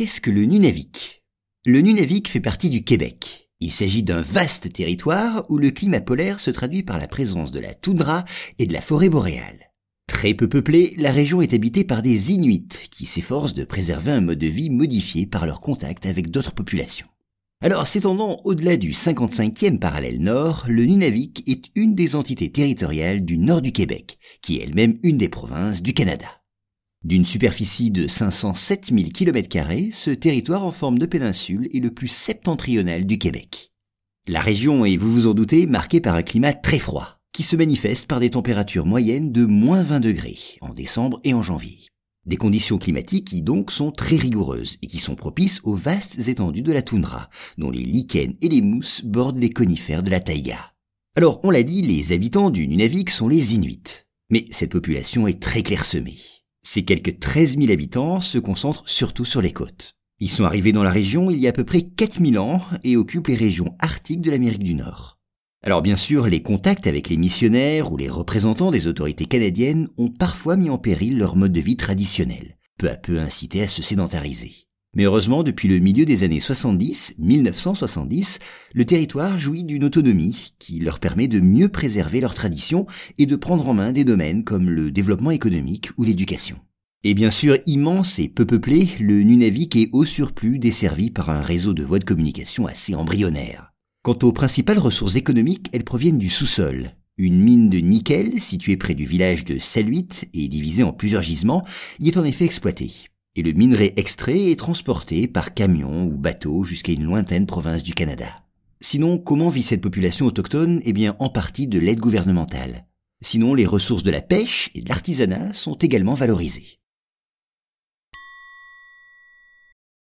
qu'est-ce que le Nunavik? Le Nunavik fait partie du Québec. Il s'agit d'un vaste territoire où le climat polaire se traduit par la présence de la toundra et de la forêt boréale. Très peu peuplée, la région est habitée par des Inuits qui s'efforcent de préserver un mode de vie modifié par leur contact avec d'autres populations. Alors, s'étendant au-delà du 55e parallèle nord, le Nunavik est une des entités territoriales du nord du Québec, qui est elle-même une des provinces du Canada. D'une superficie de 507 000 km, ce territoire en forme de péninsule est le plus septentrional du Québec. La région est, vous vous en doutez, marquée par un climat très froid, qui se manifeste par des températures moyennes de moins 20 degrés en décembre et en janvier. Des conditions climatiques qui donc sont très rigoureuses et qui sont propices aux vastes étendues de la toundra, dont les lichens et les mousses bordent les conifères de la taïga. Alors, on l'a dit, les habitants du Nunavik sont les Inuits. Mais cette population est très clairsemée. Ces quelques 13 000 habitants se concentrent surtout sur les côtes. Ils sont arrivés dans la région il y a à peu près 4000 ans et occupent les régions arctiques de l'Amérique du Nord. Alors bien sûr, les contacts avec les missionnaires ou les représentants des autorités canadiennes ont parfois mis en péril leur mode de vie traditionnel, peu à peu incité à se sédentariser. Mais heureusement, depuis le milieu des années 70, 1970, le territoire jouit d'une autonomie qui leur permet de mieux préserver leurs traditions et de prendre en main des domaines comme le développement économique ou l'éducation. Et bien sûr, immense et peu peuplé, le Nunavik est au surplus desservi par un réseau de voies de communication assez embryonnaire. Quant aux principales ressources économiques, elles proviennent du sous-sol. Une mine de nickel, située près du village de Saluit et divisée en plusieurs gisements, y est en effet exploitée et le minerai extrait est transporté par camion ou bateau jusqu'à une lointaine province du Canada. Sinon, comment vit cette population autochtone? Eh bien, en partie de l'aide gouvernementale. Sinon, les ressources de la pêche et de l'artisanat sont également valorisées.